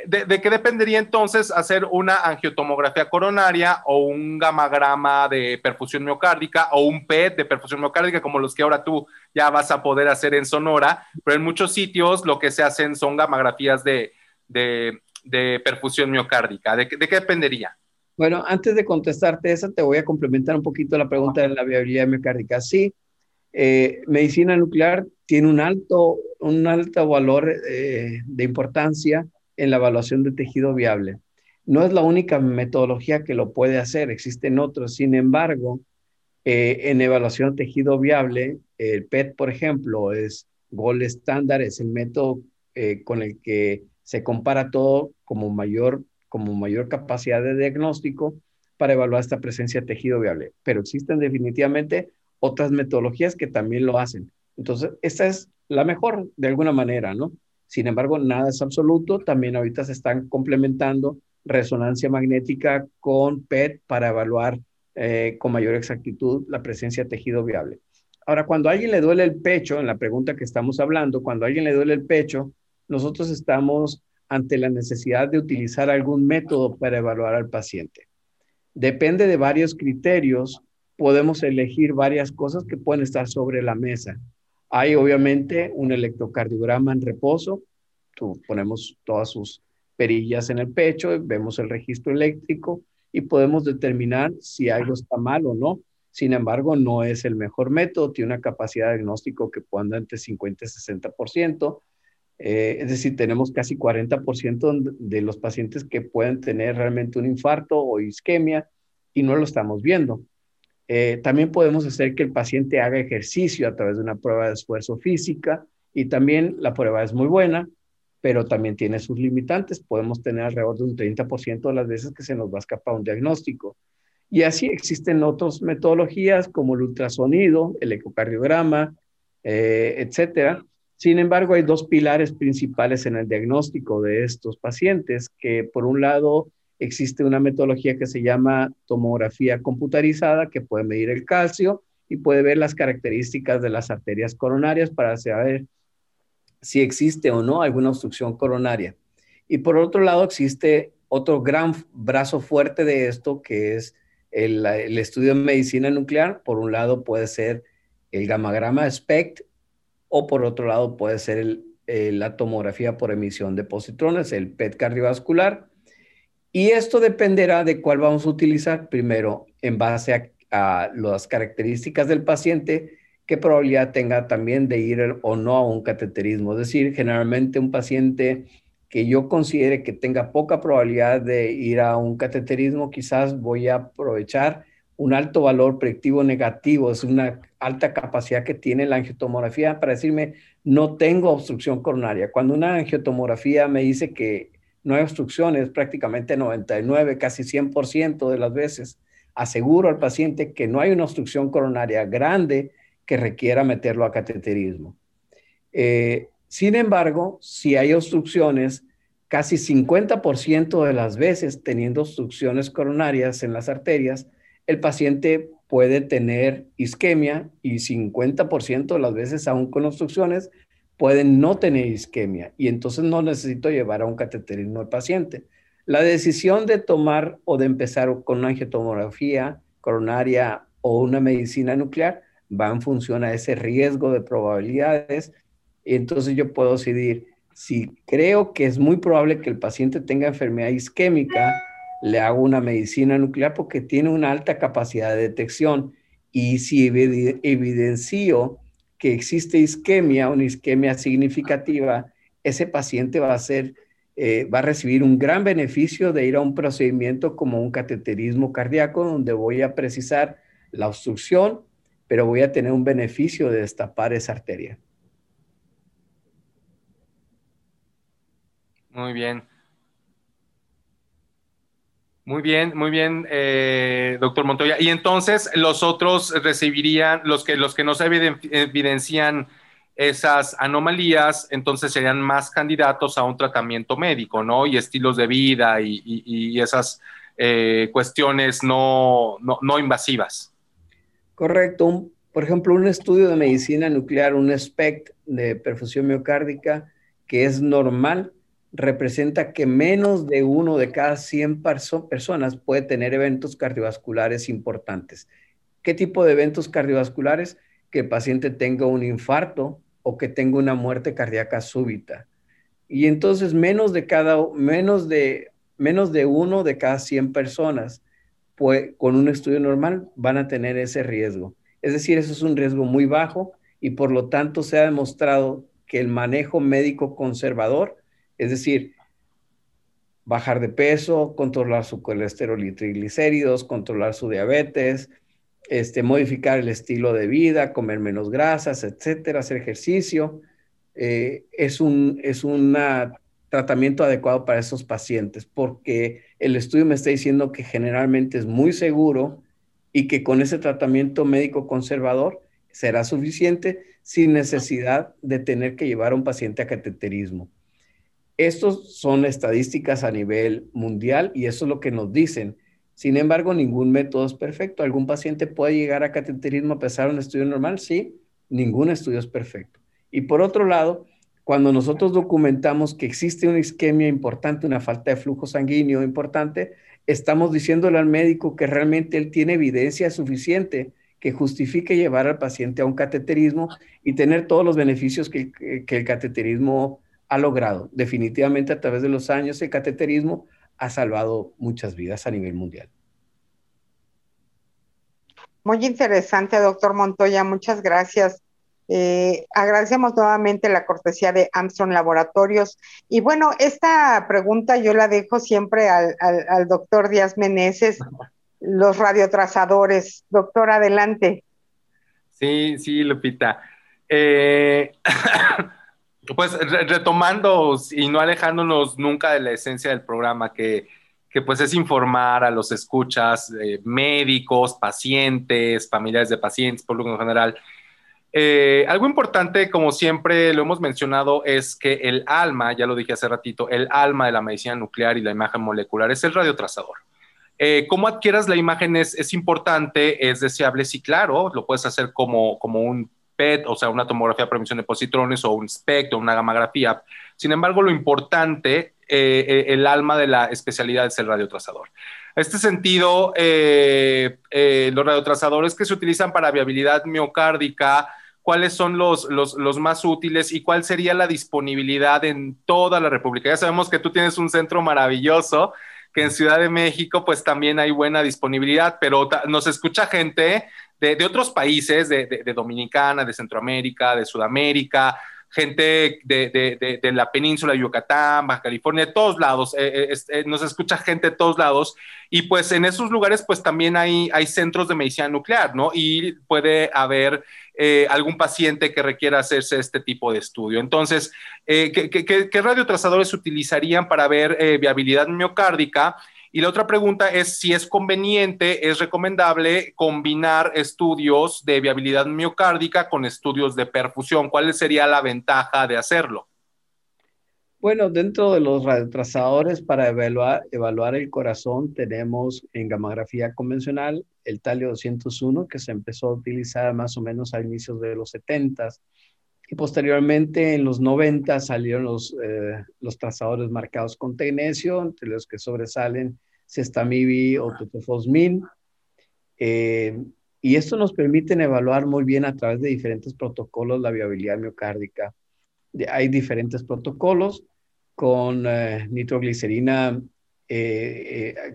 ¿de, qué dependería entonces hacer una angiotomografía coronaria o un gamagrama de perfusión miocárdica o un PET de perfusión miocárdica como los que ahora tú ya vas a poder hacer en Sonora? Pero en muchos sitios lo que se hacen son gamografías de, perfusión miocárdica. ¿De, ¿De qué dependería? Bueno, antes de contestarte esa, te voy a complementar un poquito la pregunta de la viabilidad miocárdica. Sí, eh, medicina nuclear tiene un alto, un alto valor eh, de importancia en la evaluación de tejido viable. No es la única metodología que lo puede hacer, existen otros. Sin embargo, eh, en evaluación de tejido viable, el PET, por ejemplo, es gold estándar, es el método con el que se compara todo como mayor, como mayor capacidad de diagnóstico para evaluar esta presencia de tejido viable. Pero existen definitivamente otras metodologías que también lo hacen. Entonces, esta es la mejor de alguna manera, ¿no? Sin embargo, nada es absoluto. También ahorita se están complementando resonancia magnética con PET para evaluar eh, con mayor exactitud la presencia de tejido viable. Ahora, cuando a alguien le duele el pecho, en la pregunta que estamos hablando, cuando a alguien le duele el pecho, nosotros estamos ante la necesidad de utilizar algún método para evaluar al paciente. Depende de varios criterios podemos elegir varias cosas que pueden estar sobre la mesa. Hay obviamente un electrocardiograma en reposo, tú, ponemos todas sus perillas en el pecho, vemos el registro eléctrico y podemos determinar si algo está mal o no. Sin embargo, no es el mejor método, tiene una capacidad de diagnóstico que puede andar entre 50 y 60%. Eh, es decir, tenemos casi 40% de los pacientes que pueden tener realmente un infarto o isquemia y no lo estamos viendo. Eh, también podemos hacer que el paciente haga ejercicio a través de una prueba de esfuerzo física y también la prueba es muy buena, pero también tiene sus limitantes. Podemos tener alrededor de un 30% de las veces que se nos va a escapar un diagnóstico. Y así existen otras metodologías como el ultrasonido, el ecocardiograma, eh, etcétera. Sin embargo, hay dos pilares principales en el diagnóstico de estos pacientes, que por un lado existe una metodología que se llama tomografía computarizada que puede medir el calcio y puede ver las características de las arterias coronarias para saber si existe o no alguna obstrucción coronaria. Y por otro lado, existe otro gran brazo fuerte de esto, que es el, estudio de medicina nuclear. Por un lado puede ser el gamagrama SPECT o por otro lado puede ser la tomografía por emisión de positrones, el PET cardiovascular y esto dependerá de cuál vamos a utilizar primero en base a, las características del paciente, qué probabilidad tenga también de ir o no a un cateterismo. Es decir, generalmente un paciente que yo considere que tenga poca probabilidad de ir a un cateterismo, quizás voy a aprovechar un alto valor predictivo negativo, es una alta capacidad que tiene la angiotomografía para decirme no tengo obstrucción coronaria. Cuando una angiotomografía me dice que no hay obstrucciones prácticamente 99, casi 100% de las veces. Aseguro al paciente que no hay una obstrucción coronaria grande que requiera meterlo a cateterismo. Eh, sin embargo, si hay obstrucciones, casi 50% de las veces teniendo obstrucciones coronarias en las arterias, el paciente puede tener isquemia y 50% de las veces aún con obstrucciones pueden no tener isquemia y entonces no necesito llevar a un cateterismo al paciente. La decisión de tomar o de empezar con una angiotomografía coronaria o una medicina nuclear va en función a ese riesgo de probabilidades. Y entonces yo puedo decidir si creo que es muy probable que el paciente tenga enfermedad isquémica, le hago una medicina nuclear porque tiene una alta capacidad de detección. Y si evidencio que existe isquemia, una isquemia significativa, ese paciente va a ser, eh, va a recibir un gran beneficio de ir a un procedimiento como un cateterismo cardíaco, donde voy a precisar la obstrucción pero voy a tener un beneficio de destapar esa arteria. Muy bien. Muy bien, muy bien, eh, doctor Montoya. Y entonces los otros recibirían, los que, los que no se evidencian esas anomalías, entonces serían más candidatos a un tratamiento médico, ¿no? Y estilos de vida y, esas eh, cuestiones no, no, invasivas. Correcto. por ejemplo, un estudio de medicina nuclear, un SPECT de perfusión miocárdica, que es normal, representa que menos de uno de cada 100 personas puede tener eventos cardiovasculares importantes. ¿Qué tipo de eventos cardiovasculares? Que el paciente tenga un infarto o que tenga una muerte cardíaca súbita. Y entonces menos de cada, menos de, menos de uno de cada 100 personas con un estudio normal van a tener ese riesgo. Es decir, eso es un riesgo muy bajo y por lo tanto se ha demostrado que el manejo médico conservador es decir, bajar de peso, controlar su colesterol y triglicéridos, controlar su diabetes, este, modificar el estilo de vida, comer menos grasas, etcétera, hacer ejercicio. Eh, es un es tratamiento adecuado para esos pacientes porque el estudio me está diciendo que generalmente es muy seguro y que con ese tratamiento médico conservador será suficiente sin necesidad de tener que llevar a un paciente a cateterismo. Estos son estadísticas a nivel mundial y eso es lo que nos dicen. Sin embargo, ningún método es perfecto. ¿Algún paciente puede llegar a cateterismo a pesar de un estudio normal? Sí, ningún estudio es perfecto. Y por otro lado, cuando nosotros documentamos que existe una isquemia importante, una falta de flujo sanguíneo importante, estamos diciéndole al médico que realmente él tiene evidencia suficiente que justifique llevar al paciente a un cateterismo y tener todos los beneficios que, que el cateterismo ha logrado. Definitivamente a través de los años el cateterismo ha salvado muchas vidas a nivel mundial. Muy interesante, doctor Montoya. Muchas gracias. Eh, agradecemos nuevamente la cortesía de Armstrong Laboratorios. Y bueno, esta pregunta yo la dejo siempre al, doctor Díaz Meneses, los radiotrazadores. Doctor, adelante. Sí, sí, Lupita. Eh, pues retomando y no alejándonos nunca de la esencia del programa, que, pues es informar a los escuchas, eh, médicos, pacientes, familiares de pacientes, público en general. Eh, algo importante, como siempre lo hemos mencionado, es que el alma, ya lo dije hace ratito, el alma de la medicina nuclear y la imagen molecular es el radiotrazador. Eh, cómo adquieras la imagen es, es, importante, es deseable, sí, claro, lo puedes hacer como, como un PET, o sea, una tomografía de emisión de positrones o un SPECT o una gamografía. Sin embargo, lo importante, eh, eh, el alma de la especialidad es el radiotrazador. En este sentido, eh, los radiotrazadores que se utilizan para viabilidad miocárdica, cuáles son los, los, los, más útiles y cuál sería la disponibilidad en toda la República. Ya sabemos que tú tienes un centro maravilloso, que en Ciudad de México pues también hay buena disponibilidad, pero nos escucha gente de, otros países, de, Dominicana, de Centroamérica, de Sudamérica, gente de, la península de Yucatán, Baja California, de todos lados, eh, eh, eh, nos escucha gente de todos lados y pues en esos lugares pues también hay, hay centros de medicina nuclear, ¿no? Y puede haber algún paciente que requiera hacerse este tipo de estudio. Entonces, ¿qué, qué, utilizarían para ver viabilidad miocárdica? Y la otra pregunta es si es conveniente, es recomendable combinar estudios de viabilidad miocárdica con estudios de perfusión. ¿Cuál sería la ventaja de hacerlo? Bueno, dentro de los radiotrazadores para evaluar, el corazón tenemos en gamografía convencional el talio 201 que se empezó a utilizar más o menos a inicios de los 70 y posteriormente en los 90 salieron los, eh, los trazadores marcados con tecnesio, entre los que sobresalen Sestamibi o Tutofosmin. Eh, y esto nos permite evaluar muy bien a través de diferentes protocolos la viabilidad miocárdica. Hay diferentes protocolos con eh, nitroglicerina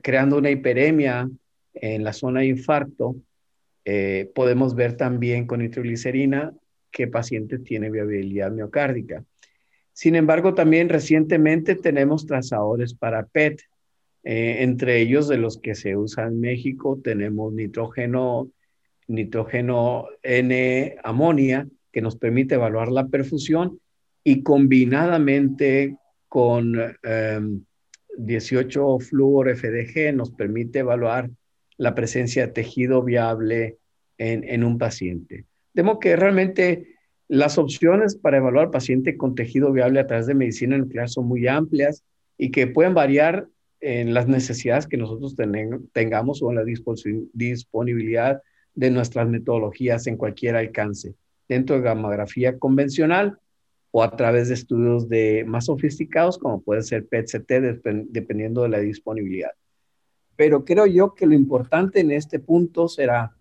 creando una hiperemia en la zona de infarto. podemos ver también con nitroglicerina qué paciente tiene viabilidad miocárdica. Sin embargo, también recientemente tenemos trazadores para PET, eh, entre ellos de los que se usan en México tenemos nitrógeno nitrógeno N-amonia, que nos permite evaluar la perfusión y combinadamente con 18 em, fluor FDG nos permite evaluar la presencia de tejido viable en, un paciente. De modo que realmente las opciones para evaluar paciente con tejido viable a través de medicina nuclear son muy amplias y que pueden variar en las necesidades que nosotros tengamos o en la disponibilidad de nuestras metodologías en cualquier alcance, dentro de gamografía convencional o a través de estudios de más sofisticados como puede ser PET-CT dependiendo de la disponibilidad. Pero creo yo que lo importante en este punto será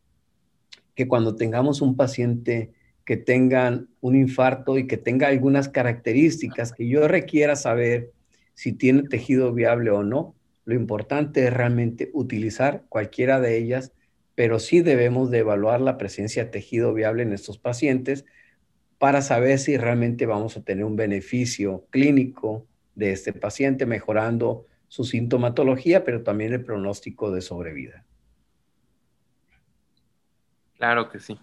que cuando tengamos un paciente que tenga un infarto y que tenga algunas características que yo requiera saber si tiene tejido viable o no, lo importante es realmente utilizar cualquiera de ellas, pero sí debemos de evaluar la presencia de tejido viable en estos pacientes para saber si realmente vamos a tener un beneficio clínico de este paciente, mejorando su sintomatología, pero también el pronóstico de sobrevida. Claro que sí.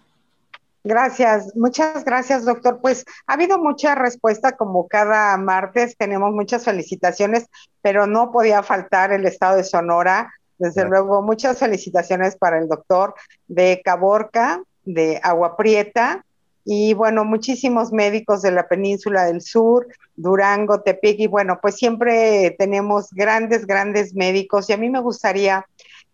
Gracias, muchas gracias, doctor. Pues ha habido mucha respuesta, como cada martes tenemos muchas felicitaciones, pero no podía faltar el estado de Sonora. Desde luego, muchas felicitaciones para el doctor de Caborca, de Agua Prieta, y bueno, muchísimos médicos de la península del sur, Durango, Tepic, y bueno, pues siempre tenemos grandes, grandes médicos, y a mí me gustaría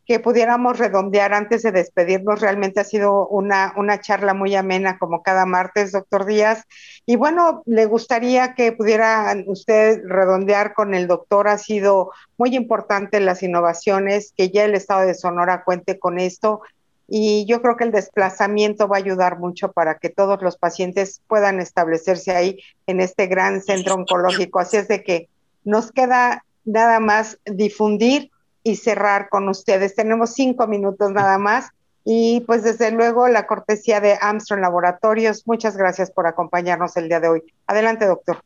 que pudiéramos redondear antes de despedirnos. Realmente ha sido una, una charla muy amena como cada martes, doctor Díaz. Y bueno, le gustaría que pudiera usted redondear con el doctor. Ha sido muy importante las innovaciones, que ya el Estado de Sonora cuente con esto. Y yo creo que el desplazamiento va a ayudar mucho para que todos los pacientes puedan establecerse ahí en este gran centro oncológico. Así es de que nos queda nada más difundir y cerrar con ustedes. Tenemos cinco minutos nada más. Y pues desde luego la cortesía de Armstrong Laboratorios. Muchas gracias por acompañarnos el día de hoy. Adelante, doctor.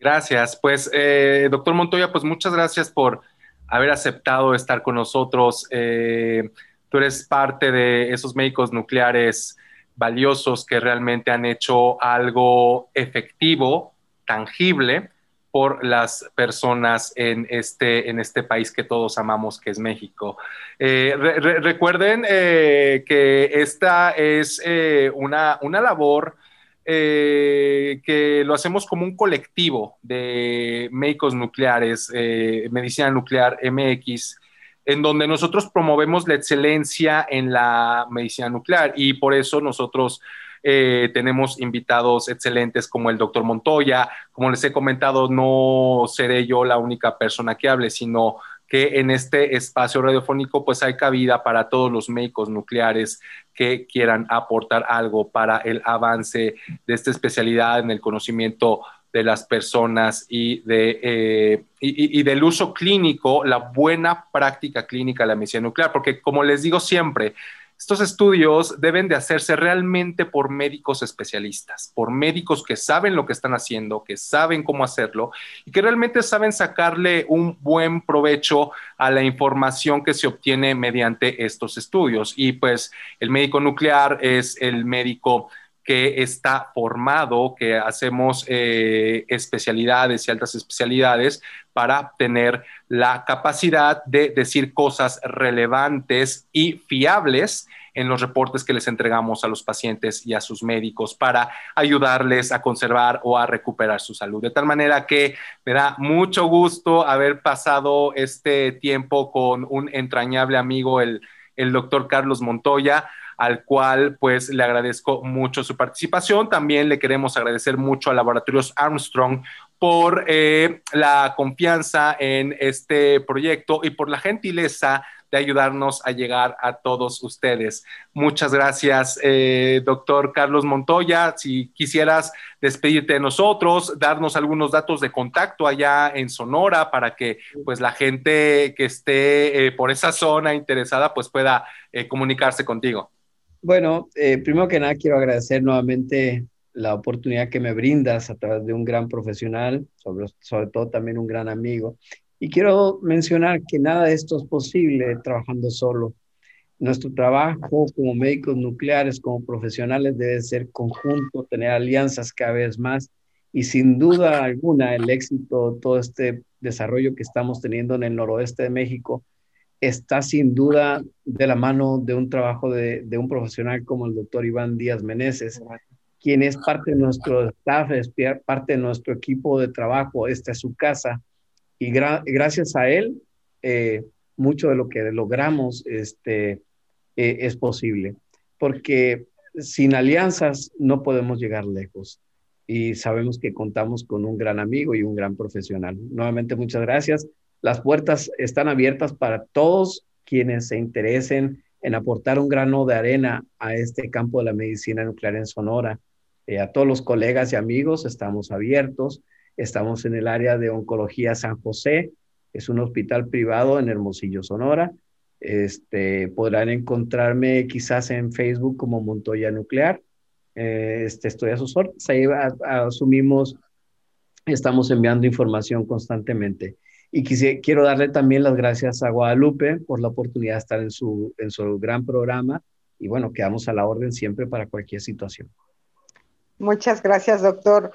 Gracias. Pues, eh, doctor Montoya, pues muchas gracias por haber aceptado estar con nosotros. Eh, tú eres parte de esos médicos nucleares valiosos que realmente han hecho algo efectivo, tangible, por las personas en este, en este país que todos amamos, que es México. Eh, recuerden eh, que esta es eh, una, una, labor que lo hacemos como un colectivo de médicos nucleares, medicina nuclear MX, en donde nosotros promovemos la excelencia en la medicina nuclear y por eso nosotros eh, tenemos invitados excelentes como el doctor Montoya. Como les he comentado, no seré yo la única persona que hable, sino que en este espacio radiofónico pues hay cabida para todos los médicos nucleares que quieran aportar algo para el avance de esta especialidad en el conocimiento de las personas y, de, eh, y, del uso clínico, la buena práctica clínica de la medicina nuclear, porque como les digo siempre, estos estudios deben de hacerse realmente por médicos especialistas, por médicos que saben lo que están haciendo, que saben cómo hacerlo y que realmente saben sacarle un buen provecho a la información que se obtiene mediante estos estudios. Y pues el médico nuclear es el médico que está formado, que hacemos eh, especialidades y altas especialidades para tener la capacidad de decir cosas relevantes y fiables en los reportes que les entregamos a los pacientes y a sus médicos para ayudarles a conservar o a recuperar su salud. De tal manera que me da mucho gusto haber pasado este tiempo con un entrañable amigo, el, el doctor Carlos Montoya al cual pues le agradezco mucho su participación. También le queremos agradecer mucho a Laboratorios Armstrong por eh, la confianza en este proyecto y por la gentileza de ayudarnos a llegar a todos ustedes. Muchas gracias, eh, doctor Carlos Montoya. Si quisieras despedirte de nosotros, darnos algunos datos de contacto allá en Sonora para que pues la gente que esté eh, por esa zona interesada pues pueda comunicarse contigo. Bueno, eh, primero que nada quiero agradecer nuevamente la oportunidad que me brindas a través de un gran profesional, sobre, sobre todo también un gran amigo. Y quiero mencionar que nada de esto es posible trabajando solo. Nuestro trabajo como médicos nucleares, como profesionales, debe ser conjunto, tener alianzas cada vez más y sin duda alguna el éxito, todo este desarrollo que estamos teniendo en el noroeste de México, está sin duda de la mano de un trabajo de, un profesional como el doctor Iván Díaz Meneses, quien es parte de nuestro staff, es parte de nuestro equipo de trabajo, esta es su casa, y gracias a él, eh, mucho de lo que logramos este, eh, es posible, porque sin alianzas no podemos llegar lejos y sabemos que contamos con un gran amigo y un gran profesional. Nuevamente, muchas gracias. Las puertas están abiertas para todos quienes se interesen en aportar un grano de arena a este campo de la medicina nuclear en Sonora. Eh, a todos los colegas y amigos estamos abiertos. Estamos en el área de oncología San José. Es un hospital privado en Hermosillo, Sonora. Este, podrán encontrarme quizás en Facebook como Montoya Nuclear eh, este, estoy a sus órdenes. Ahí asumimos, estamos enviando información constantemente. Y quiero darle también las gracias a Guadalupe por la oportunidad de estar en su, en su gran programa. Y bueno, quedamos a la orden siempre para cualquier situación. Muchas gracias, doctor.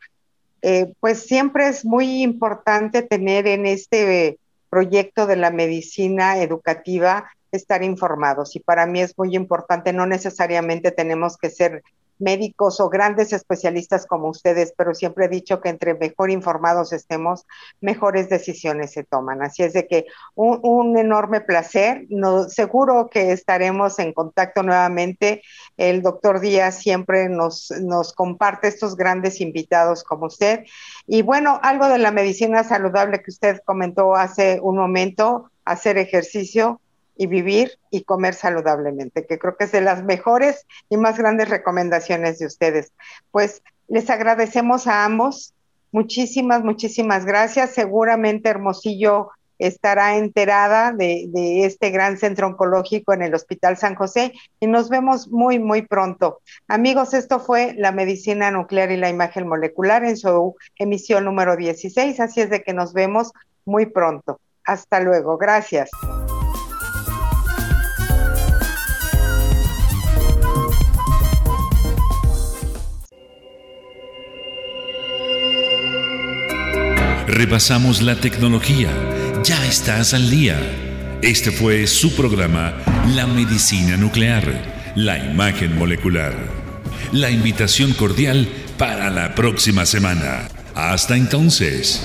Eh, pues siempre es muy importante tener en este proyecto de la medicina educativa estar informados y para mí es muy importante, no necesariamente tenemos que ser médicos o grandes especialistas como ustedes, pero siempre he dicho que entre mejor informados estemos, mejores decisiones se toman. Así es de que un, enorme placer. Seguro que estaremos en contacto nuevamente. El doctor Díaz siempre nos comparte estos grandes invitados como usted. Y bueno, algo de la medicina saludable que usted comentó hace un momento, hacer ejercicio y vivir y comer saludablemente, que creo que es de las mejores y más grandes recomendaciones de ustedes. Pues les agradecemos a ambos. Muchísimas, muchísimas gracias. Seguramente Hermosillo estará enterada de, este gran centro oncológico en el Hospital San José y nos vemos muy, muy pronto. Amigos, esto fue la medicina nuclear y la imagen molecular en su emisión número 16, así es de que nos vemos muy pronto. Hasta luego, gracias. Repasamos la tecnología. Ya estás al día. Este fue su programa La Medicina Nuclear, la imagen molecular. La invitación cordial para la próxima semana. Hasta entonces.